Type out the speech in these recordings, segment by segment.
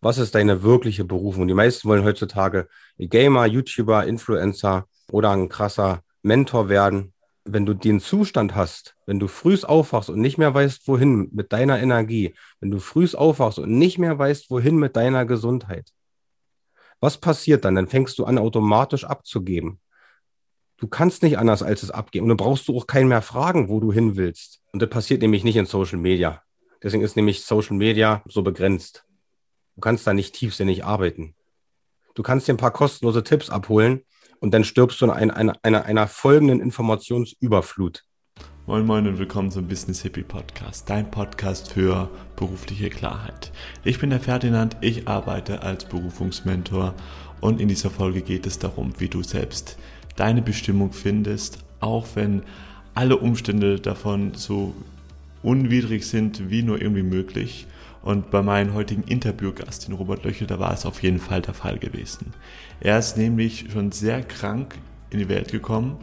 Was ist deine wirkliche Berufung? Die meisten wollen heutzutage Gamer, YouTuber, Influencer oder ein krasser Mentor werden. Wenn du den Zustand hast, wenn du frühs aufwachst und nicht mehr weißt, wohin mit deiner Energie, wenn du frühs aufwachst und nicht mehr weißt, wohin mit deiner Gesundheit, was passiert dann? Dann fängst du an, automatisch abzugeben. Du kannst nicht anders als es abgeben. Und dann brauchst du auch keinen mehr fragen, wo du hin willst. Und das passiert nämlich nicht in Social Media. Deswegen ist nämlich Social Media so begrenzt. Du kannst da nicht tiefsinnig arbeiten. Du kannst dir ein paar kostenlose Tipps abholen und dann stirbst du in einer, einer, einer, folgenden Informationsüberflut. Moin Moin und willkommen zum Business Hippie Podcast, dein Podcast für berufliche Klarheit. Ich bin der Ferdinand, ich arbeite als Berufungsmentor und in dieser Folge geht es darum, wie du selbst deine Bestimmung findest, auch wenn alle Umstände davon so unwidrig sind wie nur irgendwie möglich. Und bei meinem heutigen Interviewgast, den Robert Löchel, da war es auf jeden Fall der Fall gewesen. Er ist nämlich schon sehr krank in die Welt gekommen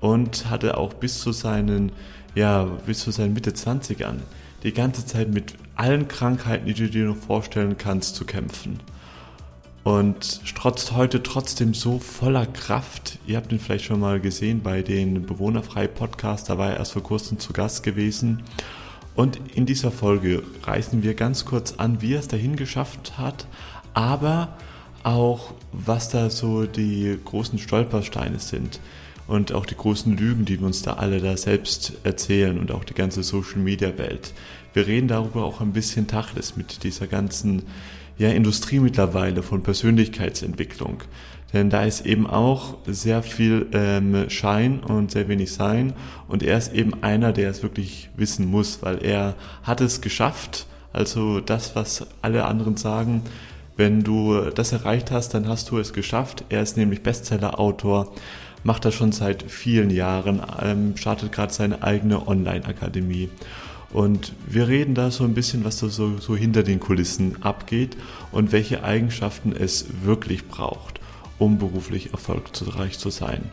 und hatte auch bis zu seinen, ja, bis zu seinen Mitte 20ern die ganze Zeit mit allen Krankheiten, die du dir noch vorstellen kannst, zu kämpfen. Und trotz heute trotzdem so voller Kraft. Ihr habt ihn vielleicht schon mal gesehen bei den Bewohnerfrei Podcast, da war er erst vor kurzem zu Gast gewesen. Und in dieser Folge reißen wir ganz kurz an, wie er es dahin geschafft hat, aber auch, was da so die großen Stolpersteine sind und auch die großen Lügen, die wir uns da alle da selbst erzählen und auch die ganze Social Media Welt. Wir reden darüber auch ein bisschen Tachles mit dieser ganzen ja, Industrie mittlerweile von Persönlichkeitsentwicklung. Denn da ist eben auch sehr viel ähm, Schein und sehr wenig Sein. Und er ist eben einer, der es wirklich wissen muss, weil er hat es geschafft. Also das, was alle anderen sagen, wenn du das erreicht hast, dann hast du es geschafft. Er ist nämlich Bestseller-Autor, macht das schon seit vielen Jahren, ähm, startet gerade seine eigene Online-Akademie. Und wir reden da so ein bisschen, was da so, so hinter den Kulissen abgeht und welche Eigenschaften es wirklich braucht um beruflich erfolgreich zu sein.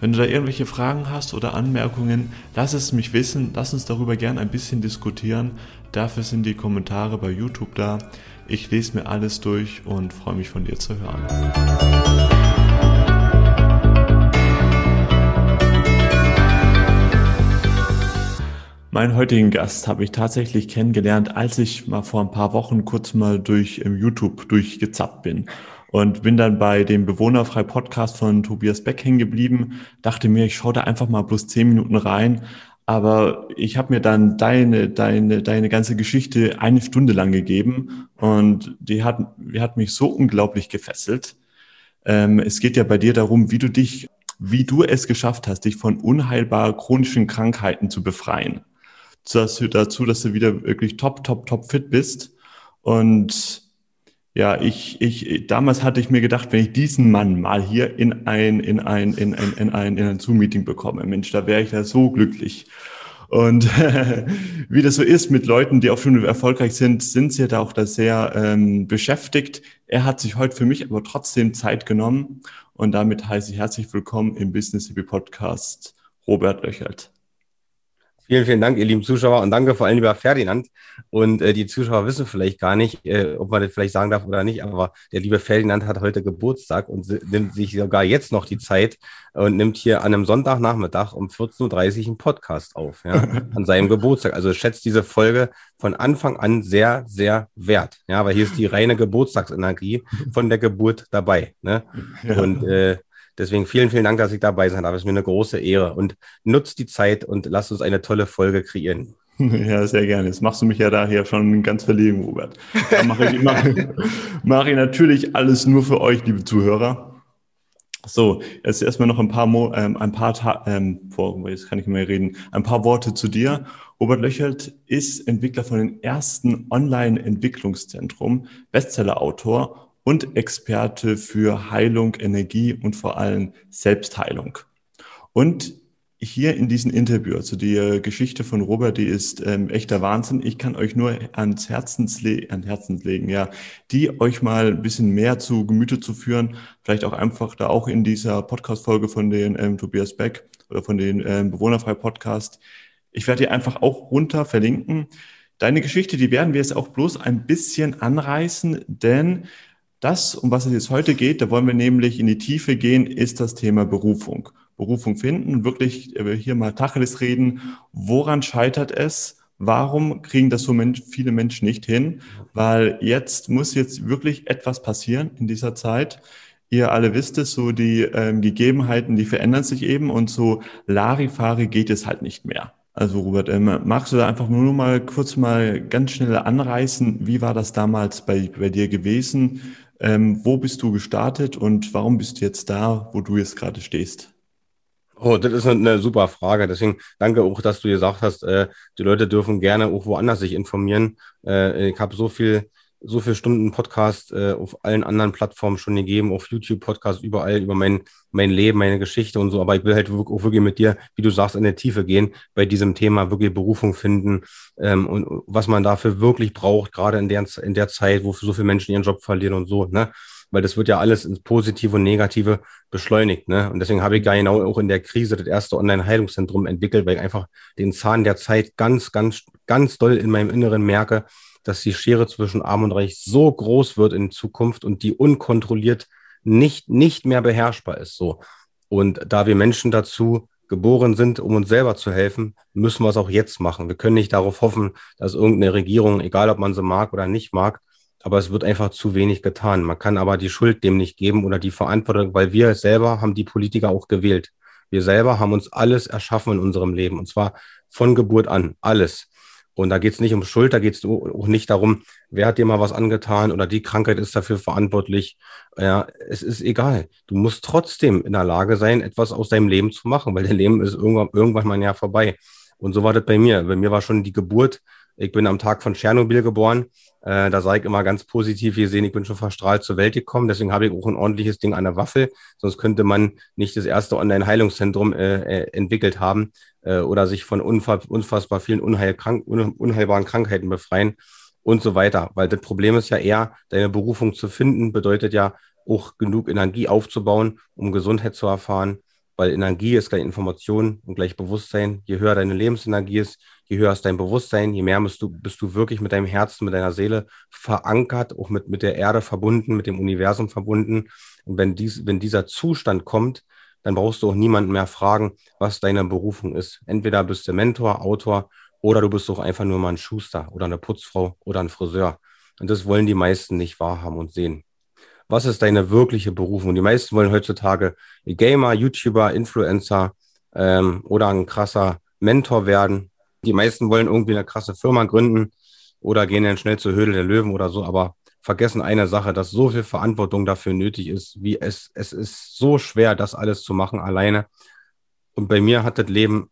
Wenn du da irgendwelche Fragen hast oder Anmerkungen, lass es mich wissen, lass uns darüber gern ein bisschen diskutieren. Dafür sind die Kommentare bei YouTube da. Ich lese mir alles durch und freue mich von dir zu hören. Meinen heutigen Gast habe ich tatsächlich kennengelernt, als ich mal vor ein paar Wochen kurz mal durch YouTube durchgezappt bin und bin dann bei dem Bewohnerfrei Podcast von Tobias Beck hängen geblieben, dachte mir, ich schaue da einfach mal bloß zehn Minuten rein, aber ich habe mir dann deine, deine, deine ganze Geschichte eine Stunde lang gegeben und die hat, die hat mich so unglaublich gefesselt. Ähm, es geht ja bei dir darum, wie du dich, wie du es geschafft hast, dich von unheilbar chronischen Krankheiten zu befreien. Dazu, dazu dass du wieder wirklich top, top, top fit bist. Und ja, ich, ich, damals hatte ich mir gedacht, wenn ich diesen Mann mal hier in ein, in ein, in ein, in ein, in ein Zoom-Meeting bekomme, Mensch, da wäre ich ja so glücklich. Und wie das so ist mit Leuten, die auch schon erfolgreich sind, sind sie da auch da sehr ähm, beschäftigt. Er hat sich heute für mich aber trotzdem Zeit genommen und damit heiße ich herzlich willkommen im Business CB Podcast Robert Löchert. Vielen, vielen Dank, ihr lieben Zuschauer und danke vor allem lieber Ferdinand. Und äh, die Zuschauer wissen vielleicht gar nicht, äh, ob man das vielleicht sagen darf oder nicht, aber der liebe Ferdinand hat heute Geburtstag und nimmt sich sogar jetzt noch die Zeit und nimmt hier an einem Sonntagnachmittag um 14.30 Uhr einen Podcast auf, ja, an seinem Geburtstag. Also schätzt diese Folge von Anfang an sehr, sehr wert, ja, weil hier ist die reine Geburtstagsenergie von der Geburt dabei. Ne? Ja. Und äh, Deswegen vielen, vielen Dank, dass ich dabei sein darf. Es ist mir eine große Ehre. Und nutzt die Zeit und lasst uns eine tolle Folge kreieren. Ja, sehr gerne. Jetzt machst du mich ja daher schon ganz verlegen, Robert. Da mache ich, mache, mache ich natürlich alles nur für euch, liebe Zuhörer. So, jetzt erstmal noch ein paar, Mo ähm, ein paar Ta ähm, vor, jetzt kann ich mehr reden, ein paar Worte zu dir. Robert Löchelt ist Entwickler von den ersten Online-Entwicklungszentrum, Bestseller-Autor und Experte für Heilung, Energie und vor allem Selbstheilung. Und hier in diesem Interview, also die äh, Geschichte von Robert, die ist ähm, echter Wahnsinn. Ich kann euch nur ans Herzens, ans Herzens legen, ja, die euch mal ein bisschen mehr zu Gemüte zu führen. Vielleicht auch einfach da auch in dieser Podcast-Folge von den ähm, Tobias Beck oder von den ähm, Bewohnerfrei Podcast. Ich werde die einfach auch runter verlinken Deine Geschichte, die werden wir jetzt auch bloß ein bisschen anreißen, denn das, um was es jetzt heute geht, da wollen wir nämlich in die Tiefe gehen, ist das Thema Berufung. Berufung finden, wirklich äh, hier mal Tacheles reden. Woran scheitert es? Warum kriegen das so viele Menschen nicht hin? Weil jetzt muss jetzt wirklich etwas passieren in dieser Zeit. Ihr alle wisst es, so die ähm, Gegebenheiten, die verändern sich eben und so Larifari geht es halt nicht mehr. Also Robert, ähm, magst du da einfach nur mal kurz mal ganz schnell anreißen, wie war das damals bei, bei dir gewesen? Ähm, wo bist du gestartet und warum bist du jetzt da, wo du jetzt gerade stehst? Oh, das ist eine super Frage. Deswegen danke auch, dass du gesagt hast, äh, die Leute dürfen gerne auch woanders sich informieren. Äh, ich habe so viel so viele Stunden Podcast äh, auf allen anderen Plattformen schon gegeben, auf YouTube Podcast überall über mein, mein Leben, meine Geschichte und so. Aber ich will halt auch wirklich mit dir, wie du sagst, in der Tiefe gehen, bei diesem Thema wirklich Berufung finden ähm, und was man dafür wirklich braucht, gerade in der, in der Zeit, wo so viele Menschen ihren Job verlieren und so, ne? Weil das wird ja alles ins Positive und Negative beschleunigt, ne? Und deswegen habe ich ja genau auch in der Krise das erste Online-Heilungszentrum entwickelt, weil ich einfach den Zahn der Zeit ganz, ganz, ganz doll in meinem Inneren merke, dass die Schere zwischen Arm und Reich so groß wird in Zukunft und die unkontrolliert nicht, nicht mehr beherrschbar ist. So. Und da wir Menschen dazu geboren sind, um uns selber zu helfen, müssen wir es auch jetzt machen. Wir können nicht darauf hoffen, dass irgendeine Regierung, egal ob man sie mag oder nicht mag, aber es wird einfach zu wenig getan. Man kann aber die Schuld dem nicht geben oder die Verantwortung, weil wir selber haben die Politiker auch gewählt. Wir selber haben uns alles erschaffen in unserem Leben und zwar von Geburt an, alles. Und da geht es nicht um Schuld, da geht es auch nicht darum, wer hat dir mal was angetan oder die Krankheit ist dafür verantwortlich. Ja, es ist egal. Du musst trotzdem in der Lage sein, etwas aus deinem Leben zu machen, weil dein Leben ist irgendwann, irgendwann mal ja vorbei. Und so war das bei mir. Bei mir war schon die Geburt. Ich bin am Tag von Tschernobyl geboren. Äh, da sage ich immer ganz positiv gesehen, ich bin schon verstrahlt zur Welt gekommen. Deswegen habe ich auch ein ordentliches Ding an der Waffel. Sonst könnte man nicht das erste Online-Heilungszentrum äh, äh, entwickelt haben äh, oder sich von unfassbar vielen unheilkrank un unheilbaren Krankheiten befreien und so weiter. Weil das Problem ist ja eher, deine Berufung zu finden, bedeutet ja auch genug Energie aufzubauen, um Gesundheit zu erfahren. Weil Energie ist gleich Information und gleich Bewusstsein. Je höher deine Lebensenergie ist, je höher ist dein Bewusstsein, je mehr bist du, bist du wirklich mit deinem Herzen, mit deiner Seele verankert, auch mit, mit der Erde verbunden, mit dem Universum verbunden. Und wenn, dies, wenn dieser Zustand kommt, dann brauchst du auch niemanden mehr fragen, was deine Berufung ist. Entweder bist du Mentor, Autor oder du bist doch einfach nur mal ein Schuster oder eine Putzfrau oder ein Friseur. Und das wollen die meisten nicht wahrhaben und sehen. Was ist deine wirkliche Berufung? Die meisten wollen heutzutage Gamer, YouTuber, Influencer ähm, oder ein krasser Mentor werden. Die meisten wollen irgendwie eine krasse Firma gründen oder gehen dann schnell zur Höhle der Löwen oder so. Aber vergessen eine Sache, dass so viel Verantwortung dafür nötig ist, wie es, es ist so schwer, das alles zu machen alleine. Und bei mir hat das Leben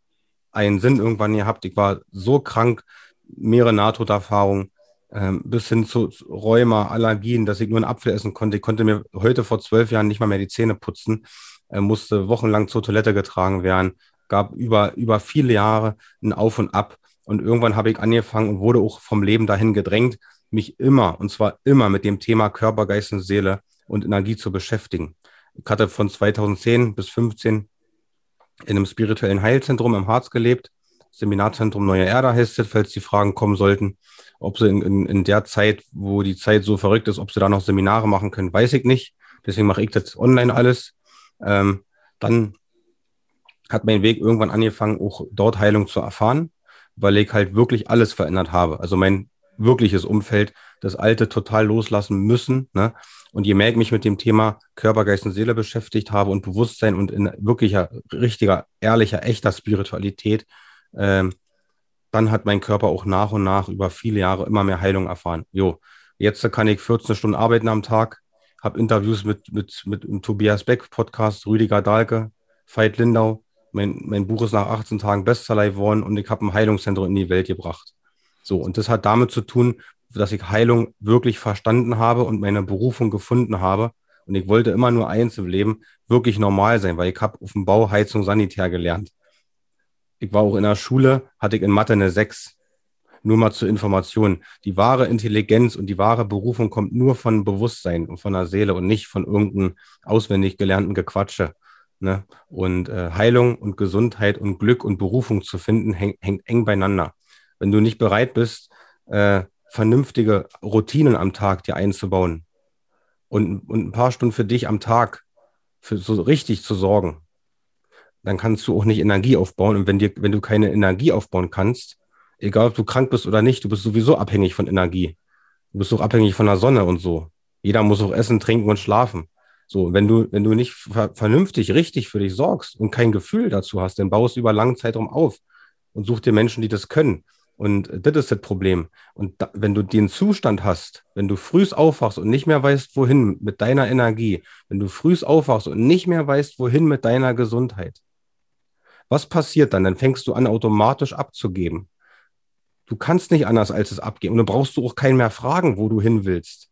einen Sinn irgendwann gehabt. Ich war so krank, mehrere Nahtoderfahrungen, ähm, bis hin zu Rheuma, Allergien, dass ich nur einen Apfel essen konnte. Ich konnte mir heute vor zwölf Jahren nicht mal mehr die Zähne putzen, äh, musste wochenlang zur Toilette getragen werden, gab über, über viele Jahre ein Auf und Ab. Und irgendwann habe ich angefangen und wurde auch vom Leben dahin gedrängt, mich immer, und zwar immer mit dem Thema Körper, Geist und Seele und Energie zu beschäftigen. Ich hatte von 2010 bis 2015 in einem spirituellen Heilzentrum im Harz gelebt. Seminarzentrum Neue Erde heißt es, falls die Fragen kommen sollten. Ob sie in, in, in der Zeit, wo die Zeit so verrückt ist, ob sie da noch Seminare machen können, weiß ich nicht. Deswegen mache ich das online alles. Ähm, dann hat mein Weg irgendwann angefangen, auch dort Heilung zu erfahren, weil ich halt wirklich alles verändert habe. Also mein wirkliches Umfeld, das Alte total loslassen müssen. Ne? Und je mehr ich mich mit dem Thema Körper, Geist und Seele beschäftigt habe und Bewusstsein und in wirklicher, richtiger, ehrlicher, echter Spiritualität, ähm, dann hat mein Körper auch nach und nach über viele Jahre immer mehr Heilung erfahren. Jo, jetzt kann ich 14 Stunden arbeiten am Tag, habe Interviews mit, mit, mit, mit Tobias Beck, Podcast, Rüdiger Dahlke, Veit Lindau. Mein, mein Buch ist nach 18 Tagen Bestseller geworden und ich habe ein Heilungszentrum in die Welt gebracht. So, und das hat damit zu tun, dass ich Heilung wirklich verstanden habe und meine Berufung gefunden habe. Und ich wollte immer nur eins im Leben, wirklich normal sein, weil ich habe auf dem Bau Heizung Sanitär gelernt. Ich war auch in der Schule, hatte ich in Mathe eine 6. Nur mal zur Information. Die wahre Intelligenz und die wahre Berufung kommt nur von Bewusstsein und von der Seele und nicht von irgendeinem auswendig gelernten Gequatsche. Ne? Und äh, Heilung und Gesundheit und Glück und Berufung zu finden, hängt, hängt eng beieinander wenn du nicht bereit bist, äh, vernünftige Routinen am Tag dir einzubauen und, und ein paar Stunden für dich am Tag für so richtig zu sorgen, dann kannst du auch nicht Energie aufbauen. Und wenn dir, wenn du keine Energie aufbauen kannst, egal ob du krank bist oder nicht, du bist sowieso abhängig von Energie. Du bist auch abhängig von der Sonne und so. Jeder muss auch essen, trinken und schlafen. So, wenn du, wenn du nicht ver vernünftig, richtig für dich sorgst und kein Gefühl dazu hast, dann baust du über langen Zeitraum auf und such dir Menschen, die das können. Und das ist das Problem. Und da, wenn du den Zustand hast, wenn du frühs aufwachst und nicht mehr weißt, wohin mit deiner Energie, wenn du frühs aufwachst und nicht mehr weißt, wohin mit deiner Gesundheit, was passiert dann? Dann fängst du an, automatisch abzugeben. Du kannst nicht anders als es abgeben. Und dann brauchst du auch keinen mehr fragen, wo du hin willst.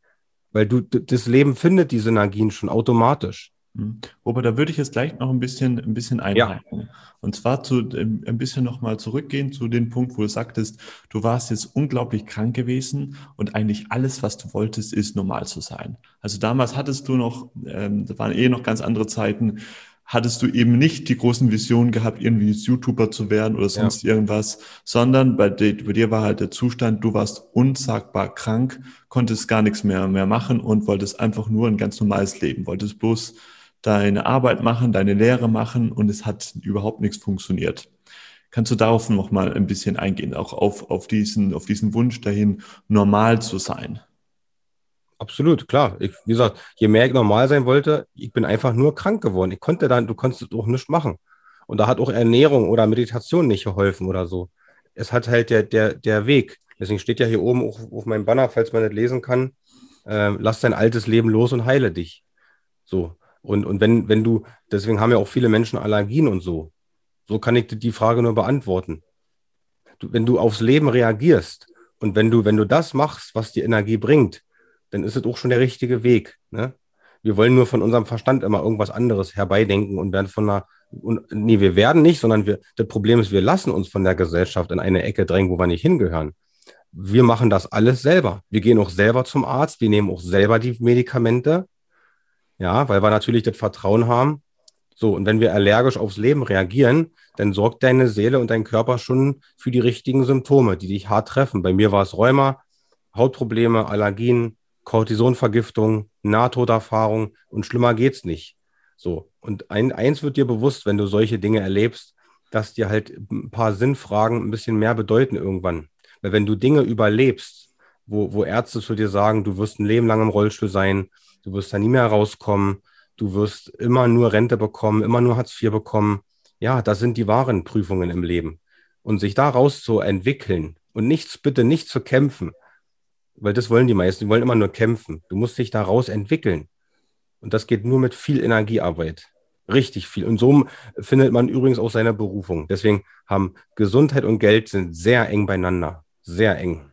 Weil du, das Leben findet die Synergien schon automatisch. Mhm. Robert, da würde ich jetzt gleich noch ein bisschen, ein bisschen einhaken. Ja. Und zwar zu, ähm, ein bisschen nochmal zurückgehen zu dem Punkt, wo du sagtest, du warst jetzt unglaublich krank gewesen und eigentlich alles, was du wolltest, ist normal zu sein. Also damals hattest du noch, ähm, da waren eh noch ganz andere Zeiten, hattest du eben nicht die großen Visionen gehabt, irgendwie YouTuber zu werden oder sonst ja. irgendwas, sondern bei dir, bei dir war halt der Zustand, du warst unsagbar krank, konntest gar nichts mehr, mehr machen und wolltest einfach nur ein ganz normales Leben, wolltest bloß deine Arbeit machen, deine Lehre machen und es hat überhaupt nichts funktioniert. Kannst du darauf noch mal ein bisschen eingehen, auch auf, auf, diesen, auf diesen Wunsch dahin, normal zu sein? Absolut, klar. Ich, wie gesagt, je mehr ich normal sein wollte, ich bin einfach nur krank geworden. Ich konnte dann, du konntest auch nichts machen. Und da hat auch Ernährung oder Meditation nicht geholfen oder so. Es hat halt der, der, der Weg. Deswegen steht ja hier oben auf, auf meinem Banner, falls man nicht lesen kann, äh, lass dein altes Leben los und heile dich. So. Und, und wenn, wenn du, deswegen haben ja auch viele Menschen Allergien und so. So kann ich die Frage nur beantworten. Du, wenn du aufs Leben reagierst und wenn du, wenn du das machst, was die Energie bringt, dann ist es auch schon der richtige Weg. Ne? Wir wollen nur von unserem Verstand immer irgendwas anderes herbeidenken und werden von einer, und, nee, wir werden nicht, sondern wir, das Problem ist, wir lassen uns von der Gesellschaft in eine Ecke drängen, wo wir nicht hingehören. Wir machen das alles selber. Wir gehen auch selber zum Arzt, wir nehmen auch selber die Medikamente ja, weil wir natürlich das Vertrauen haben. So, und wenn wir allergisch aufs Leben reagieren, dann sorgt deine Seele und dein Körper schon für die richtigen Symptome, die dich hart treffen. Bei mir war es Rheuma, Hautprobleme, Allergien, Cortisonvergiftung, Nahtoderfahrung und schlimmer geht's nicht. So, und ein, eins wird dir bewusst, wenn du solche Dinge erlebst, dass dir halt ein paar Sinnfragen ein bisschen mehr bedeuten irgendwann. Weil wenn du Dinge überlebst, wo, wo Ärzte zu dir sagen, du wirst ein Leben lang im Rollstuhl sein, du wirst da nie mehr rauskommen, du wirst immer nur Rente bekommen, immer nur Hartz IV bekommen. Ja, das sind die wahren Prüfungen im Leben. Und sich daraus zu entwickeln und nichts, bitte nicht zu kämpfen, weil das wollen die meisten, die wollen immer nur kämpfen. Du musst dich daraus entwickeln. Und das geht nur mit viel Energiearbeit. Richtig viel. Und so findet man übrigens auch seine Berufung. Deswegen haben Gesundheit und Geld sind sehr eng beieinander. Sehr eng.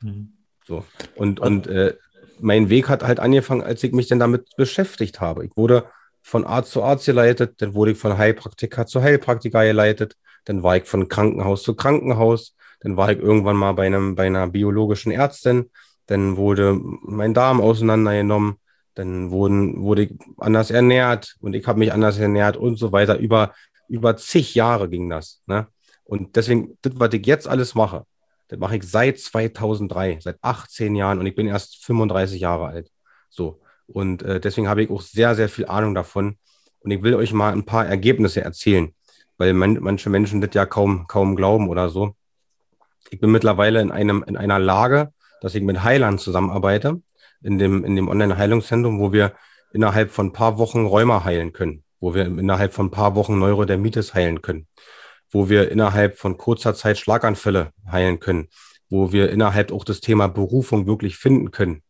Mhm. So. Und, und äh, mein Weg hat halt angefangen, als ich mich dann damit beschäftigt habe. Ich wurde von Arzt zu Arzt geleitet, dann wurde ich von Heilpraktiker zu Heilpraktiker geleitet, dann war ich von Krankenhaus zu Krankenhaus, dann war ich irgendwann mal bei, einem, bei einer biologischen Ärztin, dann wurde mein Darm auseinandergenommen, dann wurden, wurde ich anders ernährt und ich habe mich anders ernährt und so weiter. Über, über zig Jahre ging das. Ne? Und deswegen, das, was ich jetzt alles mache, das mache ich seit 2003, seit 18 Jahren und ich bin erst 35 Jahre alt. So. Und äh, deswegen habe ich auch sehr, sehr viel Ahnung davon. Und ich will euch mal ein paar Ergebnisse erzählen, weil man, manche Menschen das ja kaum, kaum glauben oder so. Ich bin mittlerweile in, einem, in einer Lage, dass ich mit Heilern zusammenarbeite, in dem, in dem Online-Heilungszentrum, wo wir innerhalb von ein paar Wochen Rheuma heilen können, wo wir innerhalb von ein paar Wochen Neurodermitis heilen können, wo wir innerhalb von kurzer Zeit Schlaganfälle heilen können, wo wir innerhalb auch das Thema Berufung wirklich finden können,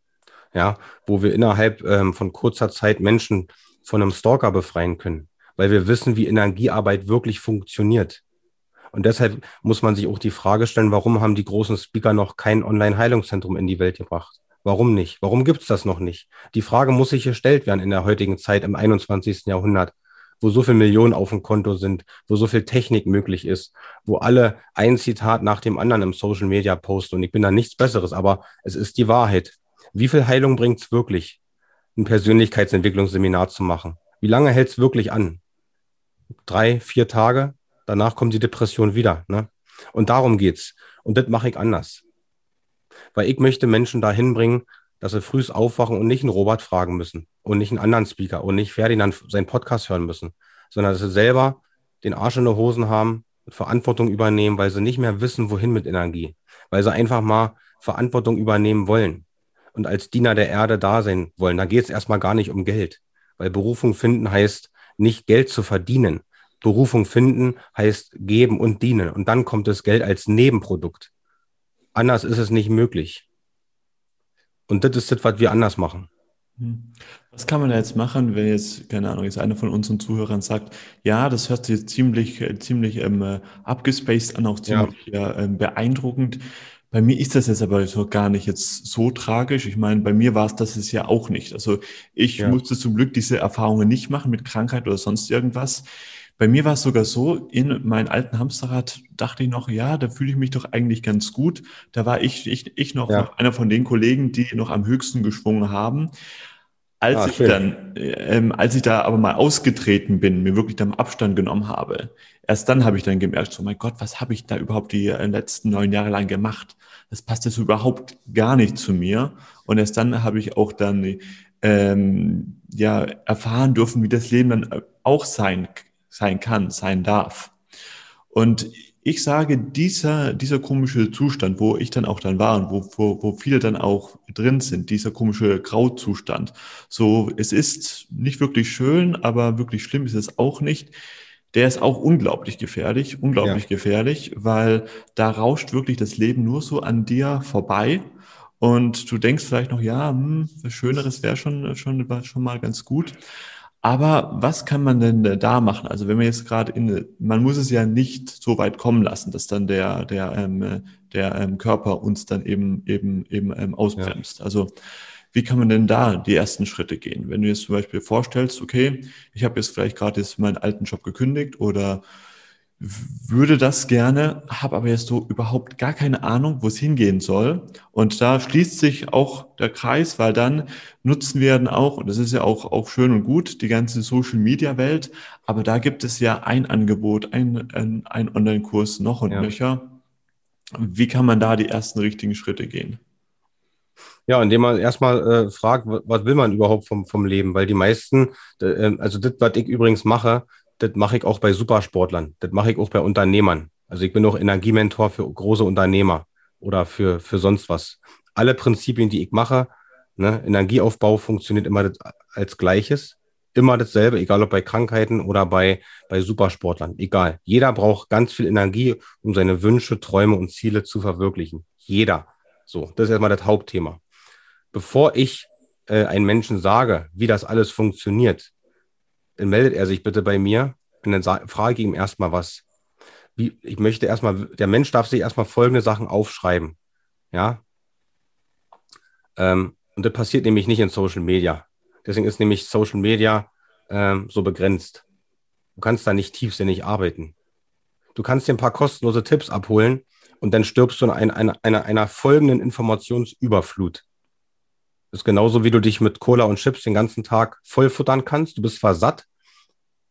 ja, wo wir innerhalb ähm, von kurzer Zeit Menschen von einem Stalker befreien können, weil wir wissen, wie Energiearbeit wirklich funktioniert. Und deshalb muss man sich auch die Frage stellen, warum haben die großen Speaker noch kein Online-Heilungszentrum in die Welt gebracht? Warum nicht? Warum gibt es das noch nicht? Die Frage muss sich gestellt werden in der heutigen Zeit im 21. Jahrhundert wo so viel Millionen auf dem Konto sind, wo so viel Technik möglich ist, wo alle ein Zitat nach dem anderen im Social Media posten und ich bin da nichts Besseres, aber es ist die Wahrheit. Wie viel Heilung bringt es wirklich, ein Persönlichkeitsentwicklungsseminar zu machen? Wie lange hält es wirklich an? Drei, vier Tage? Danach kommt die Depression wieder. Ne? Und darum geht's. Und das mache ich anders. Weil ich möchte Menschen dahin bringen, dass sie früh aufwachen und nicht einen Robert fragen müssen und nicht einen anderen Speaker und nicht Ferdinand seinen Podcast hören müssen, sondern dass sie selber den Arsch in den Hosen haben, Verantwortung übernehmen, weil sie nicht mehr wissen, wohin mit Energie, weil sie einfach mal Verantwortung übernehmen wollen und als Diener der Erde da sein wollen. Da geht es erstmal gar nicht um Geld, weil Berufung finden heißt, nicht Geld zu verdienen. Berufung finden heißt geben und dienen. Und dann kommt das Geld als Nebenprodukt. Anders ist es nicht möglich. Und das ist das, was wir anders machen. Hm. Was kann man jetzt machen, wenn jetzt, keine Ahnung, jetzt einer von unseren Zuhörern sagt, ja, das hört sich ziemlich, ziemlich ähm, äh, abgespaced an, auch ziemlich ja. äh, beeindruckend. Bei mir ist das jetzt aber so gar nicht jetzt so tragisch. Ich meine, bei mir war es das ist ja auch nicht. Also ich ja. musste zum Glück diese Erfahrungen nicht machen mit Krankheit oder sonst irgendwas. Bei mir war es sogar so, in meinem alten Hamsterrad dachte ich noch, ja, da fühle ich mich doch eigentlich ganz gut. Da war ich, ich, ich noch ja. einer von den Kollegen, die noch am höchsten geschwungen haben. Als ah, ich schön. dann, ähm, als ich da aber mal ausgetreten bin, mir wirklich dann Abstand genommen habe, erst dann habe ich dann gemerkt, so mein Gott, was habe ich da überhaupt die äh, letzten neun Jahre lang gemacht? Das passt jetzt überhaupt gar nicht zu mir. Und erst dann habe ich auch dann ähm, ja erfahren dürfen, wie das Leben dann auch sein sein kann, sein darf. Und ich sage, dieser, dieser komische Zustand, wo ich dann auch dann war und wo, wo, wo viele dann auch drin sind, dieser komische Grauzustand, so, es ist nicht wirklich schön, aber wirklich schlimm ist es auch nicht. Der ist auch unglaublich gefährlich, unglaublich ja. gefährlich, weil da rauscht wirklich das Leben nur so an dir vorbei. Und du denkst vielleicht noch, ja, hm, was Schöneres wäre schon, schon, schon mal ganz gut. Aber was kann man denn da machen? Also wenn man jetzt gerade in, man muss es ja nicht so weit kommen lassen, dass dann der der ähm, der ähm, Körper uns dann eben eben eben ähm, ausbremst. Ja. Also wie kann man denn da die ersten Schritte gehen? Wenn du jetzt zum Beispiel vorstellst, okay, ich habe jetzt vielleicht gerade jetzt meinen alten Job gekündigt oder würde das gerne, habe aber jetzt so überhaupt gar keine Ahnung, wo es hingehen soll. Und da schließt sich auch der Kreis, weil dann nutzen wir dann auch, und das ist ja auch, auch schön und gut, die ganze Social Media Welt, aber da gibt es ja ein Angebot, ein, ein, ein Online-Kurs noch und ja. nöcher. Wie kann man da die ersten richtigen Schritte gehen? Ja, indem man erstmal äh, fragt, was will man überhaupt vom, vom Leben? Weil die meisten, äh, also das, was ich übrigens mache, das mache ich auch bei Supersportlern, das mache ich auch bei Unternehmern. Also ich bin auch Energiementor für große Unternehmer oder für, für sonst was. Alle Prinzipien, die ich mache, ne, Energieaufbau funktioniert immer als gleiches, immer dasselbe, egal ob bei Krankheiten oder bei, bei Supersportlern, egal. Jeder braucht ganz viel Energie, um seine Wünsche, Träume und Ziele zu verwirklichen. Jeder. So, das ist erstmal das Hauptthema. Bevor ich äh, einen Menschen sage, wie das alles funktioniert, dann meldet er sich bitte bei mir und dann frage ich ihm erstmal was. Wie, ich möchte erstmal, der Mensch darf sich erstmal folgende Sachen aufschreiben. Ja. Ähm, und das passiert nämlich nicht in Social Media. Deswegen ist nämlich Social Media ähm, so begrenzt. Du kannst da nicht tiefsinnig arbeiten. Du kannst dir ein paar kostenlose Tipps abholen und dann stirbst du in ein, einer, einer, einer folgenden Informationsüberflut. Das ist genauso, wie du dich mit Cola und Chips den ganzen Tag vollfuttern kannst. Du bist zwar satt,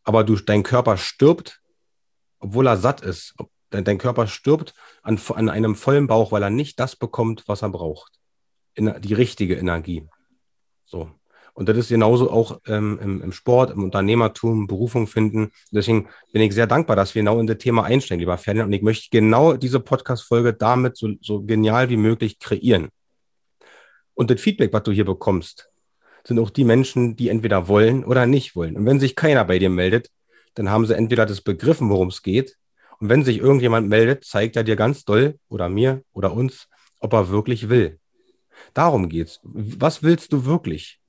aber du, dein Körper stirbt, obwohl er satt ist. Dein, dein Körper stirbt an, an einem vollen Bauch, weil er nicht das bekommt, was er braucht. In, die richtige Energie. So. Und das ist genauso auch ähm, im, im, Sport, im Unternehmertum, Berufung finden. Deswegen bin ich sehr dankbar, dass wir genau in das Thema einsteigen, lieber Ferdinand. Und ich möchte genau diese Podcast-Folge damit so, so genial wie möglich kreieren. Und das Feedback, was du hier bekommst, sind auch die Menschen, die entweder wollen oder nicht wollen. Und wenn sich keiner bei dir meldet, dann haben sie entweder das begriffen, worum es geht. Und wenn sich irgendjemand meldet, zeigt er dir ganz doll oder mir oder uns, ob er wirklich will. Darum geht's. Was willst du wirklich?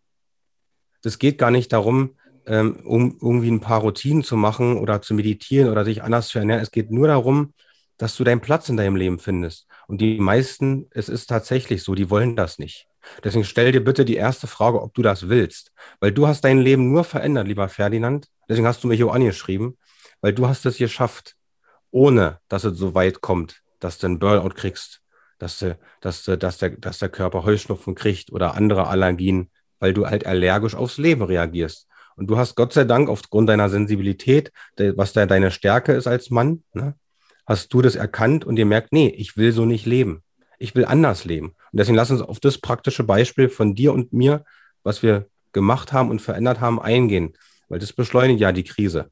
Das geht gar nicht darum, ähm, um irgendwie ein paar Routinen zu machen oder zu meditieren oder sich anders zu ernähren. Es geht nur darum, dass du deinen Platz in deinem Leben findest. Und die meisten, es ist tatsächlich so, die wollen das nicht. Deswegen stell dir bitte die erste Frage, ob du das willst. Weil du hast dein Leben nur verändert, lieber Ferdinand. Deswegen hast du mich hier angeschrieben, weil du hast es geschafft, ohne dass es so weit kommt, dass du einen Burnout kriegst, dass, du, dass, du, dass, der, dass der Körper Heuschnupfen kriegt oder andere Allergien, weil du halt allergisch aufs Leben reagierst. Und du hast Gott sei Dank aufgrund deiner Sensibilität, was da deine Stärke ist als Mann, ne, hast du das erkannt und dir merkt, nee, ich will so nicht leben. Ich will anders leben. Und deswegen lass uns auf das praktische Beispiel von dir und mir, was wir gemacht haben und verändert haben, eingehen, weil das beschleunigt ja die Krise.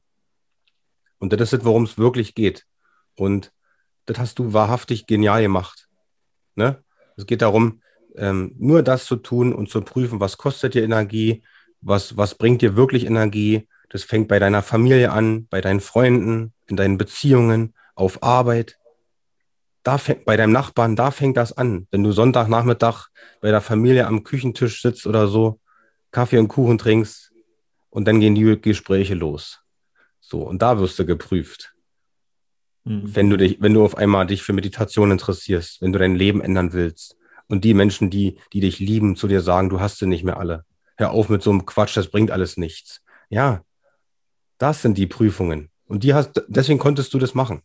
Und das ist, worum es wirklich geht. Und das hast du wahrhaftig genial gemacht. Ne? Es geht darum, ähm, nur das zu tun und zu prüfen, was kostet dir Energie, was, was bringt dir wirklich Energie. Das fängt bei deiner Familie an, bei deinen Freunden, in deinen Beziehungen, auf Arbeit. Da fängt, bei deinem Nachbarn, da fängt das an. Wenn du Sonntagnachmittag bei der Familie am Küchentisch sitzt oder so, Kaffee und Kuchen trinkst und dann gehen die Gespräche los. So, und da wirst du geprüft. Mhm. Wenn du dich, wenn du auf einmal dich für Meditation interessierst, wenn du dein Leben ändern willst und die Menschen, die, die dich lieben, zu dir sagen, du hast sie nicht mehr alle. Hör auf mit so einem Quatsch, das bringt alles nichts. Ja, das sind die Prüfungen. Und die hast, deswegen konntest du das machen.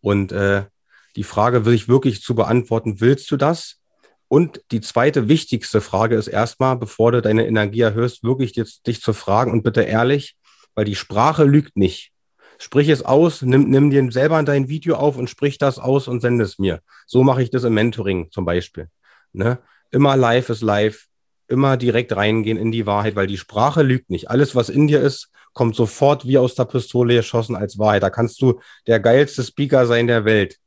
Und äh, die Frage will ich wirklich zu beantworten, willst du das? Und die zweite wichtigste Frage ist erstmal, bevor du deine Energie erhöhst, wirklich jetzt dich zu fragen und bitte ehrlich, weil die Sprache lügt nicht. Sprich es aus, nimm, nimm dir selber dein Video auf und sprich das aus und sende es mir. So mache ich das im Mentoring zum Beispiel. Ne? Immer live ist live, immer direkt reingehen in die Wahrheit, weil die Sprache lügt nicht. Alles, was in dir ist, kommt sofort wie aus der Pistole geschossen als Wahrheit. Da kannst du der geilste Speaker sein der Welt.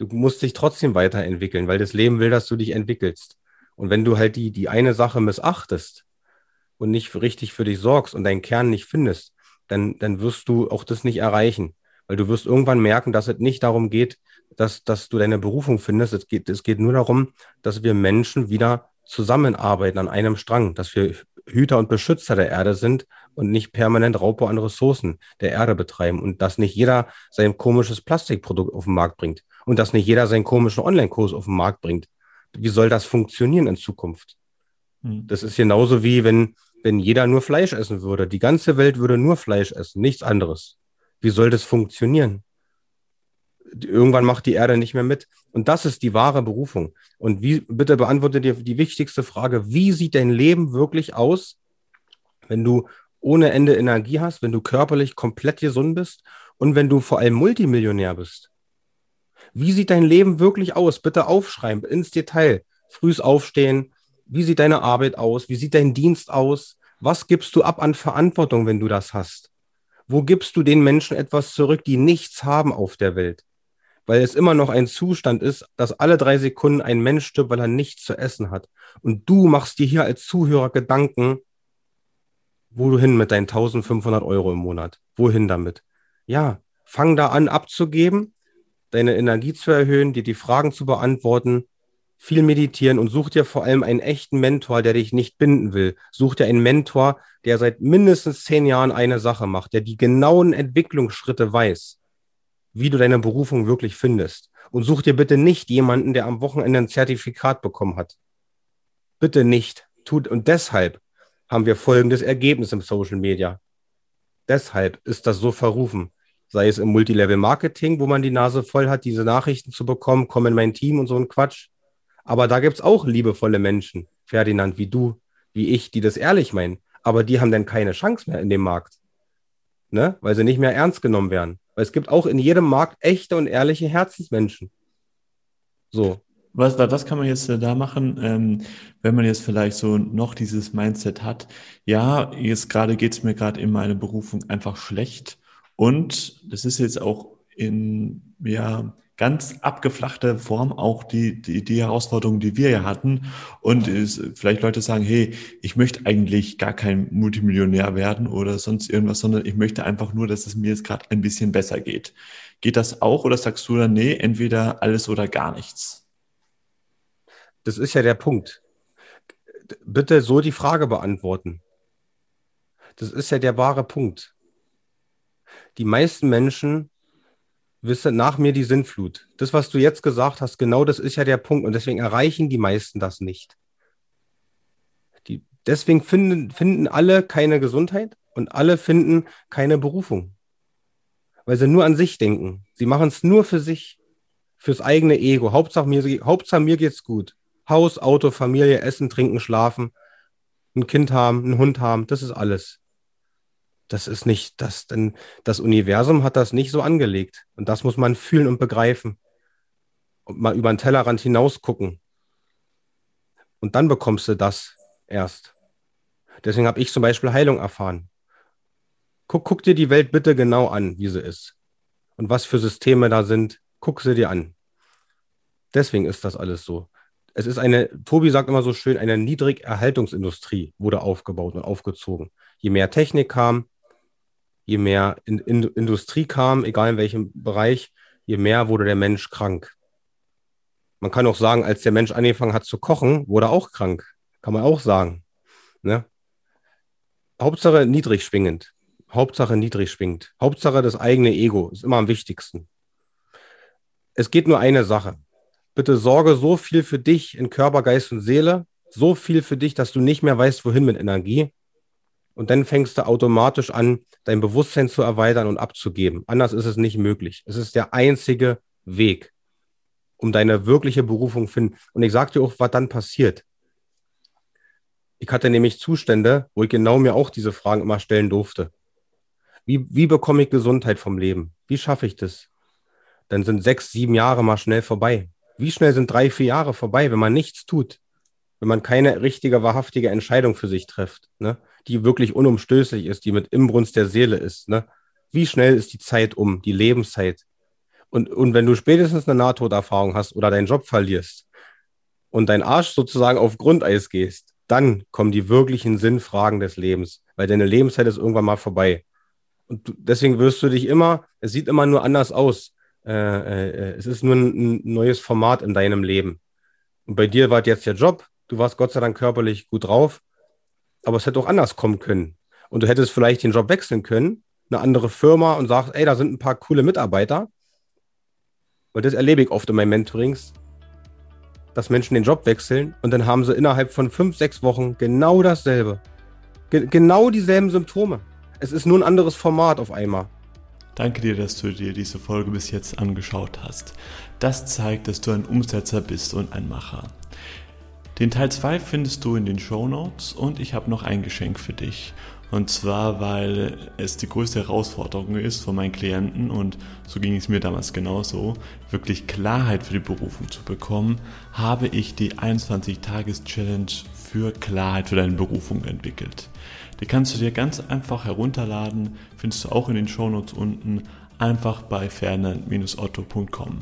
Du musst dich trotzdem weiterentwickeln, weil das Leben will, dass du dich entwickelst. Und wenn du halt die, die eine Sache missachtest und nicht richtig für dich sorgst und deinen Kern nicht findest, dann, dann wirst du auch das nicht erreichen. Weil du wirst irgendwann merken, dass es nicht darum geht, dass, dass du deine Berufung findest. Es geht, es geht nur darum, dass wir Menschen wieder zusammenarbeiten an einem Strang, dass wir Hüter und Beschützer der Erde sind und nicht permanent Raubbau an Ressourcen der Erde betreiben und dass nicht jeder sein komisches Plastikprodukt auf den Markt bringt und dass nicht jeder seinen komischen Online-Kurs auf den Markt bringt. Wie soll das funktionieren in Zukunft? Hm. Das ist genauso wie wenn, wenn jeder nur Fleisch essen würde. Die ganze Welt würde nur Fleisch essen, nichts anderes. Wie soll das funktionieren? Irgendwann macht die Erde nicht mehr mit. Und das ist die wahre Berufung. Und wie, bitte beantworte dir die wichtigste Frage. Wie sieht dein Leben wirklich aus, wenn du ohne Ende Energie hast, wenn du körperlich komplett gesund bist und wenn du vor allem Multimillionär bist? Wie sieht dein Leben wirklich aus? Bitte aufschreiben, ins Detail. Frühs aufstehen. Wie sieht deine Arbeit aus? Wie sieht dein Dienst aus? Was gibst du ab an Verantwortung, wenn du das hast? Wo gibst du den Menschen etwas zurück, die nichts haben auf der Welt? weil es immer noch ein Zustand ist, dass alle drei Sekunden ein Mensch stirbt, weil er nichts zu essen hat. Und du machst dir hier als Zuhörer Gedanken, wo du hin mit deinen 1500 Euro im Monat? Wohin damit? Ja, fang da an abzugeben, deine Energie zu erhöhen, dir die Fragen zu beantworten, viel meditieren und such dir vor allem einen echten Mentor, der dich nicht binden will. Such dir einen Mentor, der seit mindestens zehn Jahren eine Sache macht, der die genauen Entwicklungsschritte weiß wie du deine Berufung wirklich findest. Und such dir bitte nicht jemanden, der am Wochenende ein Zertifikat bekommen hat. Bitte nicht. Tut, und deshalb haben wir folgendes Ergebnis im Social Media. Deshalb ist das so verrufen. Sei es im Multilevel-Marketing, wo man die Nase voll hat, diese Nachrichten zu bekommen, komm in mein Team und so ein Quatsch. Aber da gibt es auch liebevolle Menschen, Ferdinand, wie du, wie ich, die das ehrlich meinen. Aber die haben dann keine Chance mehr in dem Markt. Ne? Weil sie nicht mehr ernst genommen werden. Weil es gibt auch in jedem Markt echte und ehrliche Herzensmenschen. So. Was, was kann man jetzt äh, da machen, ähm, wenn man jetzt vielleicht so noch dieses Mindset hat? Ja, jetzt gerade geht es mir gerade in meiner Berufung einfach schlecht. Und das ist jetzt auch in, ja, ganz abgeflachte Form auch die, die, die Herausforderungen, die wir ja hatten. Und es, vielleicht Leute sagen, hey, ich möchte eigentlich gar kein Multimillionär werden oder sonst irgendwas, sondern ich möchte einfach nur, dass es mir jetzt gerade ein bisschen besser geht. Geht das auch oder sagst du dann, nee, entweder alles oder gar nichts? Das ist ja der Punkt. Bitte so die Frage beantworten. Das ist ja der wahre Punkt. Die meisten Menschen wisse nach mir die Sinnflut. Das, was du jetzt gesagt hast, genau das ist ja der Punkt. Und deswegen erreichen die meisten das nicht. Die, deswegen finden, finden alle keine Gesundheit und alle finden keine Berufung. Weil sie nur an sich denken. Sie machen es nur für sich, fürs eigene Ego. Hauptsache mir, Hauptsache mir geht's gut. Haus, Auto, Familie, Essen, Trinken, Schlafen, ein Kind haben, einen Hund haben, das ist alles das ist nicht, das, denn das Universum hat das nicht so angelegt. Und das muss man fühlen und begreifen. Und mal über den Tellerrand hinaus gucken. Und dann bekommst du das erst. Deswegen habe ich zum Beispiel Heilung erfahren. Guck, guck dir die Welt bitte genau an, wie sie ist. Und was für Systeme da sind, guck sie dir an. Deswegen ist das alles so. Es ist eine, Tobi sagt immer so schön, eine Niedrigerhaltungsindustrie wurde aufgebaut und aufgezogen. Je mehr Technik kam, je mehr in, in, Industrie kam, egal in welchem Bereich, je mehr wurde der Mensch krank. Man kann auch sagen, als der Mensch angefangen hat zu kochen, wurde er auch krank. Kann man auch sagen. Ne? Hauptsache niedrig schwingend. Hauptsache niedrig schwingt. Hauptsache das eigene Ego ist immer am wichtigsten. Es geht nur eine Sache. Bitte sorge so viel für dich in Körper, Geist und Seele, so viel für dich, dass du nicht mehr weißt, wohin mit Energie. Und dann fängst du automatisch an, dein Bewusstsein zu erweitern und abzugeben. Anders ist es nicht möglich. Es ist der einzige Weg, um deine wirkliche Berufung zu finden. Und ich sage dir auch, was dann passiert. Ich hatte nämlich Zustände, wo ich genau mir auch diese Fragen immer stellen durfte. Wie, wie bekomme ich Gesundheit vom Leben? Wie schaffe ich das? Dann sind sechs, sieben Jahre mal schnell vorbei. Wie schnell sind drei, vier Jahre vorbei, wenn man nichts tut? Wenn man keine richtige, wahrhaftige Entscheidung für sich trifft, ne? Die wirklich unumstößlich ist, die mit Imbrunst der Seele ist. Ne? Wie schnell ist die Zeit um, die Lebenszeit? Und, und wenn du spätestens eine Nahtoderfahrung hast oder deinen Job verlierst und dein Arsch sozusagen auf Grundeis gehst, dann kommen die wirklichen Sinnfragen des Lebens, weil deine Lebenszeit ist irgendwann mal vorbei. Und du, deswegen wirst du dich immer, es sieht immer nur anders aus. Äh, äh, es ist nur ein, ein, neues Format in deinem Leben. Und bei dir war jetzt der Job, du warst Gott sei Dank körperlich gut drauf, aber es hätte auch anders kommen können. Und du hättest vielleicht den Job wechseln können, eine andere Firma und sagst, ey, da sind ein paar coole Mitarbeiter. Und das erlebe ich oft in meinen Mentorings, dass Menschen den Job wechseln und dann haben sie innerhalb von fünf, sechs Wochen genau dasselbe. Ge genau dieselben Symptome. Es ist nur ein anderes Format auf einmal. Danke dir, dass du dir diese Folge bis jetzt angeschaut hast. Das zeigt, dass du ein Umsetzer bist und ein Macher. Den Teil 2 findest du in den Show Notes und ich habe noch ein Geschenk für dich. Und zwar, weil es die größte Herausforderung ist von meinen Klienten und so ging es mir damals genauso, wirklich Klarheit für die Berufung zu bekommen, habe ich die 21-Tages-Challenge für Klarheit für deine Berufung entwickelt. Die kannst du dir ganz einfach herunterladen, findest du auch in den Shownotes unten, einfach bei fernand-otto.com.